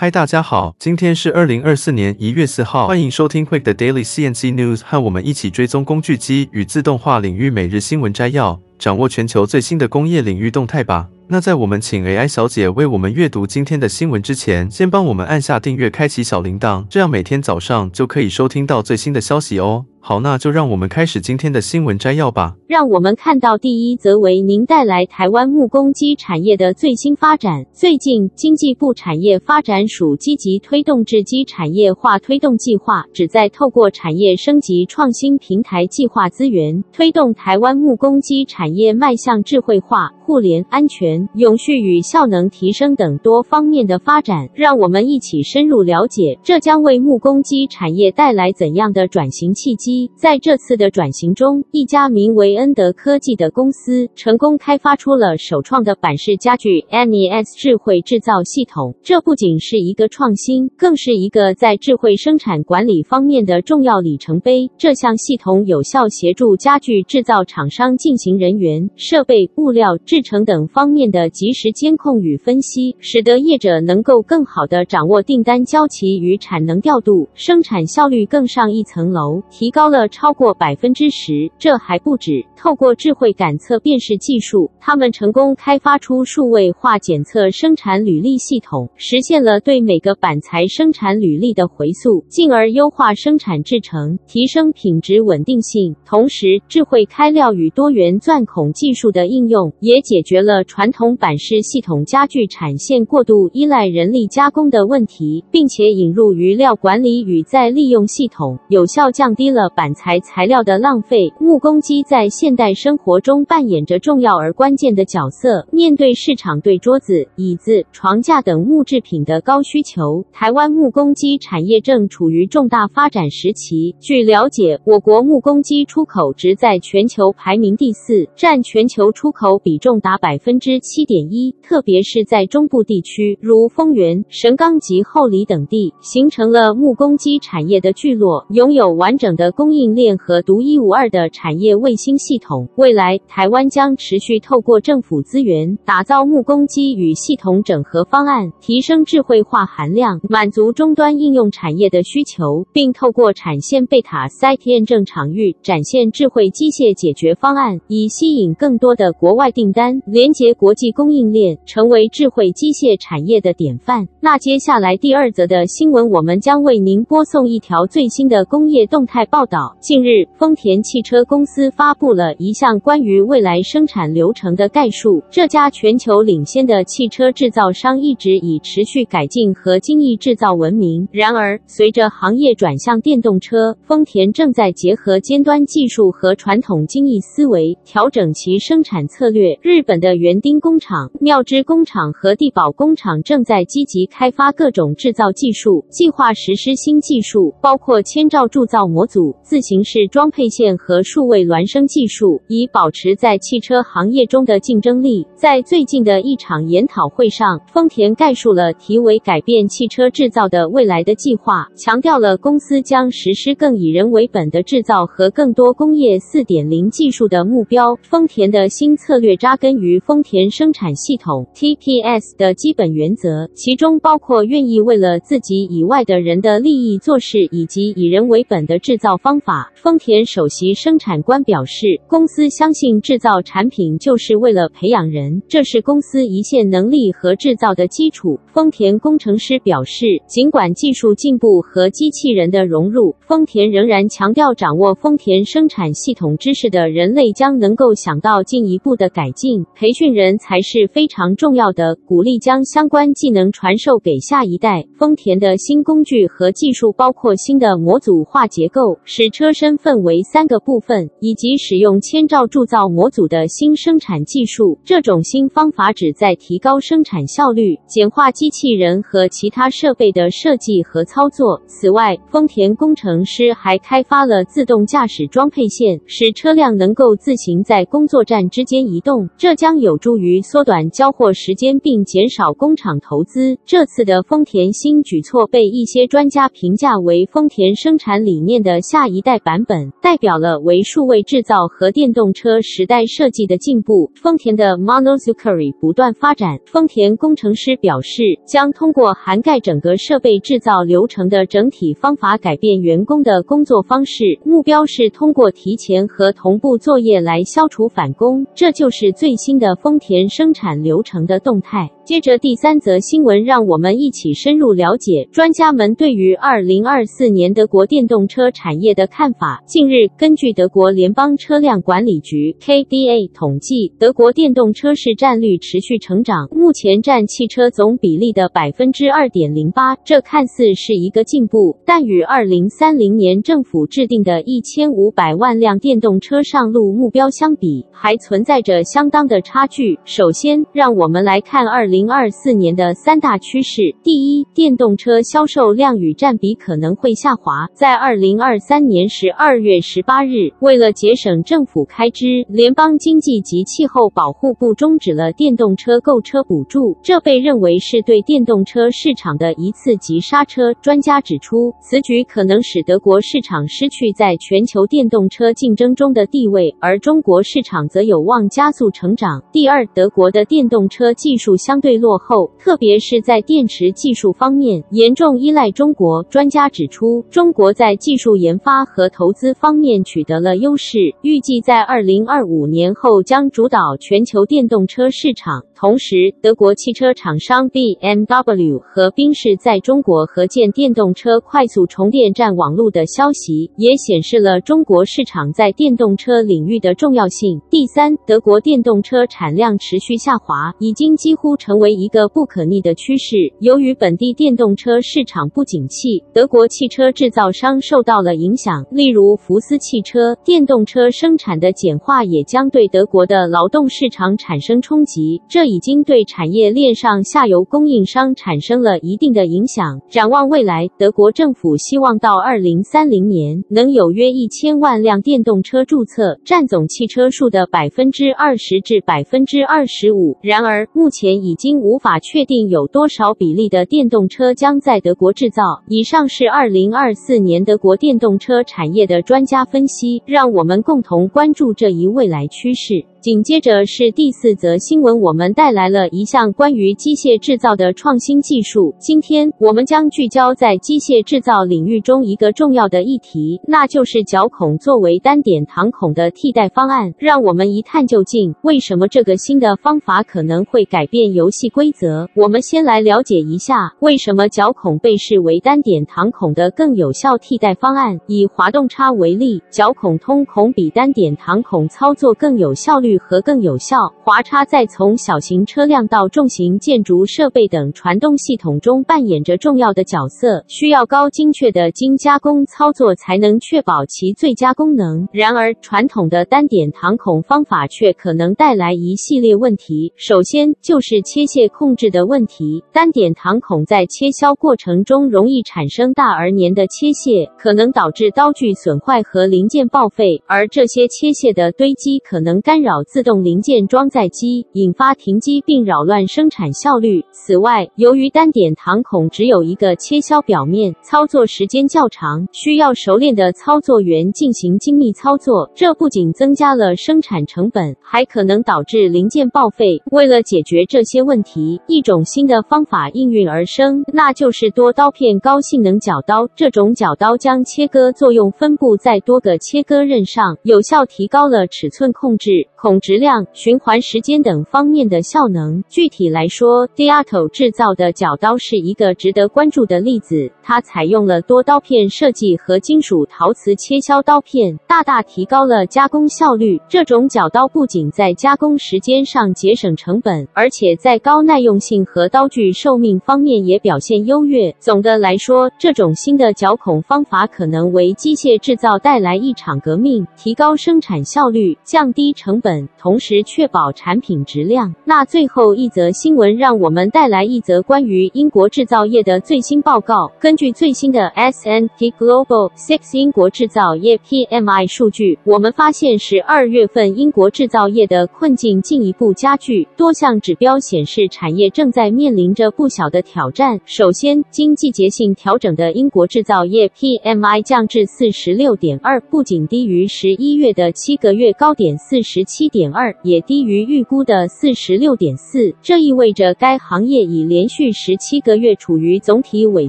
嗨，大家好，今天是二零二四年一月四号，欢迎收听 Quick 的 Daily CNC News，和我们一起追踪工具机与自动化领域每日新闻摘要，掌握全球最新的工业领域动态吧。那在我们请 AI 小姐为我们阅读今天的新闻之前，先帮我们按下订阅，开启小铃铛，这样每天早上就可以收听到最新的消息哦。好，那就让我们开始今天的新闻摘要吧。让我们看到第一则为您带来台湾木工机产业的最新发展。最近，经济部产业发展署积极推动智机产业化推动计划，旨在透过产业升级创新平台计划资源，推动台湾木工机产业迈向智慧化、互联、安全、永续与效能提升等多方面的发展。让我们一起深入了解，这将为木工机产业带来怎样的转型契机。在这次的转型中，一家名为恩德科技的公司成功开发出了首创的板式家具 NES 智慧制造系统。这不仅是一个创新，更是一个在智慧生产管理方面的重要里程碑。这项系统有效协助家具制造厂商进行人员、设备、物料、制程等方面的及时监控与分析，使得业者能够更好地掌握订单交期与产能调度，生产效率更上一层楼，提高了超过百分之十，这还不止。透过智慧感测辨识技术，他们成功开发出数位化检测生产履历系统，实现了对每个板材生产履历的回溯，进而优化生产制程，提升品质稳定性。同时，智慧开料与多元钻孔技术的应用，也解决了传统板式系统家具产线过度依赖人力加工的问题，并且引入余料管理与再利用系统，有效降低了板材材料的浪费。木工机在现代生活中扮演着重要而关键的角色。面对市场对桌子、椅子、床架等木制品的高需求，台湾木工机产业正处于重大发展时期。据了解，我国木工机出口值在全球排名第四，占全球出口比重达百分之七点一。特别是在中部地区，如丰原、神冈及后里等地，形成了木工机产业的聚落，拥有完整的供应链和独一无二的产业卫星系统。未来，台湾将持续透过政府资源，打造木工机与系统整合方案，提升智慧化含量，满足终端应用产业的需求，并透过产线贝塔 Site 验证场域，展现智慧机械解决方案，以吸引更多的国外订单，连接国国际供应链，成为智慧机械产业的典范。那接下来第二则的新闻，我们将为您播送一条最新的工业动态报道。近日，丰田汽车公司发布了一项关于未来生产流程的概述。这家全球领先的汽车制造商一直以持续改进和精益制造闻名。然而，随着行业转向电动车，丰田正在结合尖端技术和传统精益思维，调整其生产策略。日本的园丁工厂、妙之工厂和地保工厂正在积极开发各种制造技术，计划实施新技术，包括千兆铸造模组、自行式装配线和数位孪生技术，以保持在汽车行业中的竞争力。在最近的一场研讨会上，丰田概述了题为“改变汽车制造的未来”的计划，强调了公司将实施更以人为本的制造和更多工业4.0技术的目标。丰田的新策略扎根于丰田生产系统 TPS 的基本原则，其中包括愿意为了自己以外的人的利益做事，以及以人为本的制造方法。丰田首席生产官表示，公司相信制造产品就是为了培养人，这是公司一线能力和制造的基础。丰田工程师表示，尽管技术进步和机器人的融入，丰田仍然强调掌握丰田生产系统知识的人类将能够想到进一步的改进。培训人才是非常重要的，鼓励将相关技能传授给下一代。丰田的新工具和技术包括新的模组化结构，使车身分为三个部分，以及使用千兆铸造模组的新生产技术。这种新方法旨在提高生产效率，简化机器人和其他设备的设计和操作。此外，丰田工程师还开发了自动驾驶装配线，使车辆能够自行在工作站之间移动，这将有助于于缩短交货时间并减少工厂投资。这次的丰田新举措被一些专家评价为丰田生产理念的下一代版本，代表了为数位制造和电动车时代设计的进步。丰田的 Monozukuri 不断发展。丰田工程师表示，将通过涵盖整个设备制造流程的整体方法改变员工的工作方式，目标是通过提前和同步作业来消除返工。这就是最新的丰田人生产流程的动态。接着第三则新闻，让我们一起深入了解专家们对于二零二四年德国电动车产业的看法。近日，根据德国联邦车辆管理局 KDA 统计，德国电动车市占率持续成长，目前占汽车总比例的百分之二点零八。这看似是一个进步，但与二零三零年政府制定的一千五百万辆电动车上路目标相比，还存在着相当的差距。首先，让我们来看二零。零二四年的三大趋势：第一，电动车销售量与占比可能会下滑。在二零二三年十二月十八日，为了节省政府开支，联邦经济及气候保护部终止了电动车购车补助，这被认为是对电动车市场的一次急刹车。专家指出，此举可能使德国市场失去在全球电动车竞争中的地位，而中国市场则有望加速成长。第二，德国的电动车技术相对最落后，特别是在电池技术方面，严重依赖中国。专家指出，中国在技术研发和投资方面取得了优势，预计在二零二五年后将主导全球电动车市场。同时，德国汽车厂商 BMW 和宾士在中国合建电动车快速充电站网络的消息，也显示了中国市场在电动车领域的重要性。第三，德国电动车产量持续下滑，已经几乎成为一个不可逆的趋势。由于本地电动车市场不景气，德国汽车制造商受到了影响，例如福斯汽车。电动车生产的简化也将对德国的劳动市场产生冲击。这已经对产业链上下游供应商产生了一定的影响。展望未来，德国政府希望到二零三零年能有约一千万辆电动车注册，占总汽车数的百分之二十至百分之二十五。然而，目前已经无法确定有多少比例的电动车将在德国制造。以上是二零二四年德国电动车产业的专家分析，让我们共同关注这一未来趋势。紧接着是第四则新闻，我们带来了一项关于机械制造的创新技术。今天我们将聚焦在机械制造领域中一个重要的议题，那就是脚孔作为单点膛孔的替代方案。让我们一探究竟，为什么这个新的方法可能会改变游戏规则？我们先来了解一下，为什么脚孔被视为单点膛孔的更有效替代方案。以滑动叉为例，脚孔通孔比单点膛孔操作更有效率。和更有效。滑叉在从小型车辆到重型建筑设备等传动系统中扮演着重要的角色，需要高精确的精加工操作才能确保其最佳功能。然而，传统的单点膛孔方法却可能带来一系列问题。首先就是切屑控制的问题，单点膛孔在切削过程中容易产生大而粘的切屑，可能导致刀具损坏和零件报废，而这些切屑的堆积可能干扰。自动零件装载机引发停机并扰乱生产效率。此外，由于单点膛孔只有一个切削表面，操作时间较长，需要熟练的操作员进行精密操作，这不仅增加了生产成本，还可能导致零件报废。为了解决这些问题，一种新的方法应运而生，那就是多刀片高性能绞刀。这种绞刀将切割作用分布在多个切割刃上，有效提高了尺寸控制。总质量、循环时间等方面的效能。具体来说，Diato 制造的绞刀是一个值得关注的例子。它采用了多刀片设计和金属陶瓷切削刀片，大大提高了加工效率。这种绞刀不仅在加工时间上节省成本，而且在高耐用性和刀具寿命方面也表现优越。总的来说，这种新的绞孔方法可能为机械制造带来一场革命，提高生产效率，降低成本。同时确保产品质量。那最后一则新闻，让我们带来一则关于英国制造业的最新报告。根据最新的 S N P Global Six 英国制造业 PMI 数据，我们发现十二月份英国制造业的困境进一步加剧，多项指标显示产业正在面临着不小的挑战。首先，经季节性调整的英国制造业 PMI 降至四十六点二，不仅低于十一月的七个月高点四十七点二，也低于预估的四十六点四。这意味着该行业已连续十七个月处于总体萎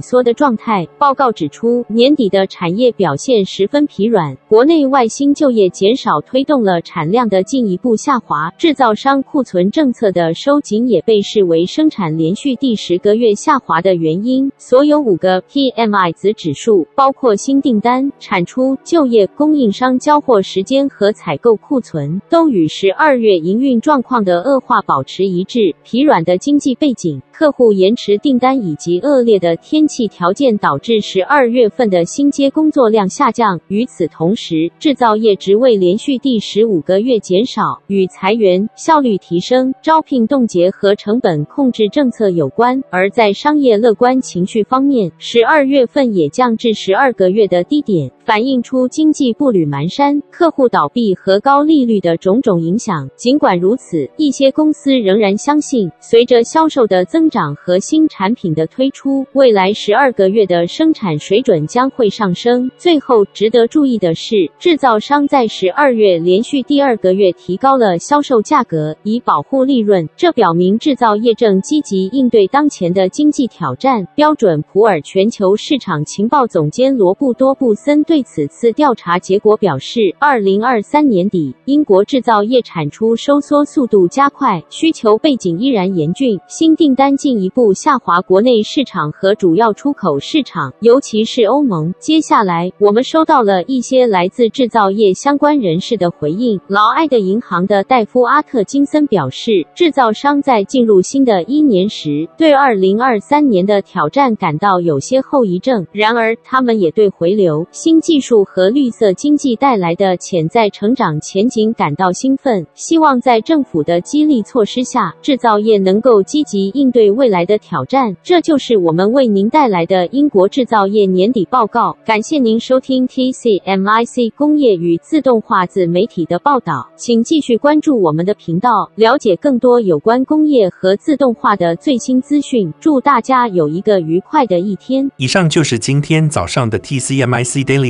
缩的状态。报告指出，年底的产业表现十分疲软，国内外新就业减少推动了产量的进一步下滑，制造商库存政策的收紧也被视为生产连续第十个月下滑的原因。所有五个 PMI 子指数，包括新订单、产出、就业、供应商交货时间和采购库存，都与十二月营运状况的恶化保持一致。疲软的经济背景。客户延迟订单以及恶劣的天气条件导致十二月份的新接工作量下降。与此同时，制造业职位连续第十五个月减少，与裁员、效率提升、招聘冻结和成本控制政策有关。而在商业乐观情绪方面，十二月份也降至十二个月的低点。反映出经济步履蹒跚、客户倒闭和高利率的种种影响。尽管如此，一些公司仍然相信，随着销售的增长和新产品的推出，未来十二个月的生产水准将会上升。最后，值得注意的是，制造商在十二月连续第二个月提高了销售价格，以保护利润。这表明制造业正积极应对当前的经济挑战。标准普尔全球市场情报总监罗布多布森对此次调查结果表示，二零二三年底，英国制造业产出收缩速度加快，需求背景依然严峻，新订单进一步下滑国内市场和主要出口市场，尤其是欧盟。接下来，我们收到了一些来自制造业相关人士的回应。劳埃德银行的戴夫阿特金森表示，制造商在进入新的一年时，对二零二三年的挑战感到有些后遗症。然而，他们也对回流新技术和绿色经济带来的潜在成长前景感到兴奋，希望在政府的激励措施下，制造业能够积极应对未来的挑战。这就是我们为您带来的英国制造业年底报告。感谢您收听 TCMIC 工业与自动化自媒体的报道，请继续关注我们的频道，了解更多有关工业和自动化的最新资讯。祝大家有一个愉快的一天。以上就是今天早上的 TCMIC Daily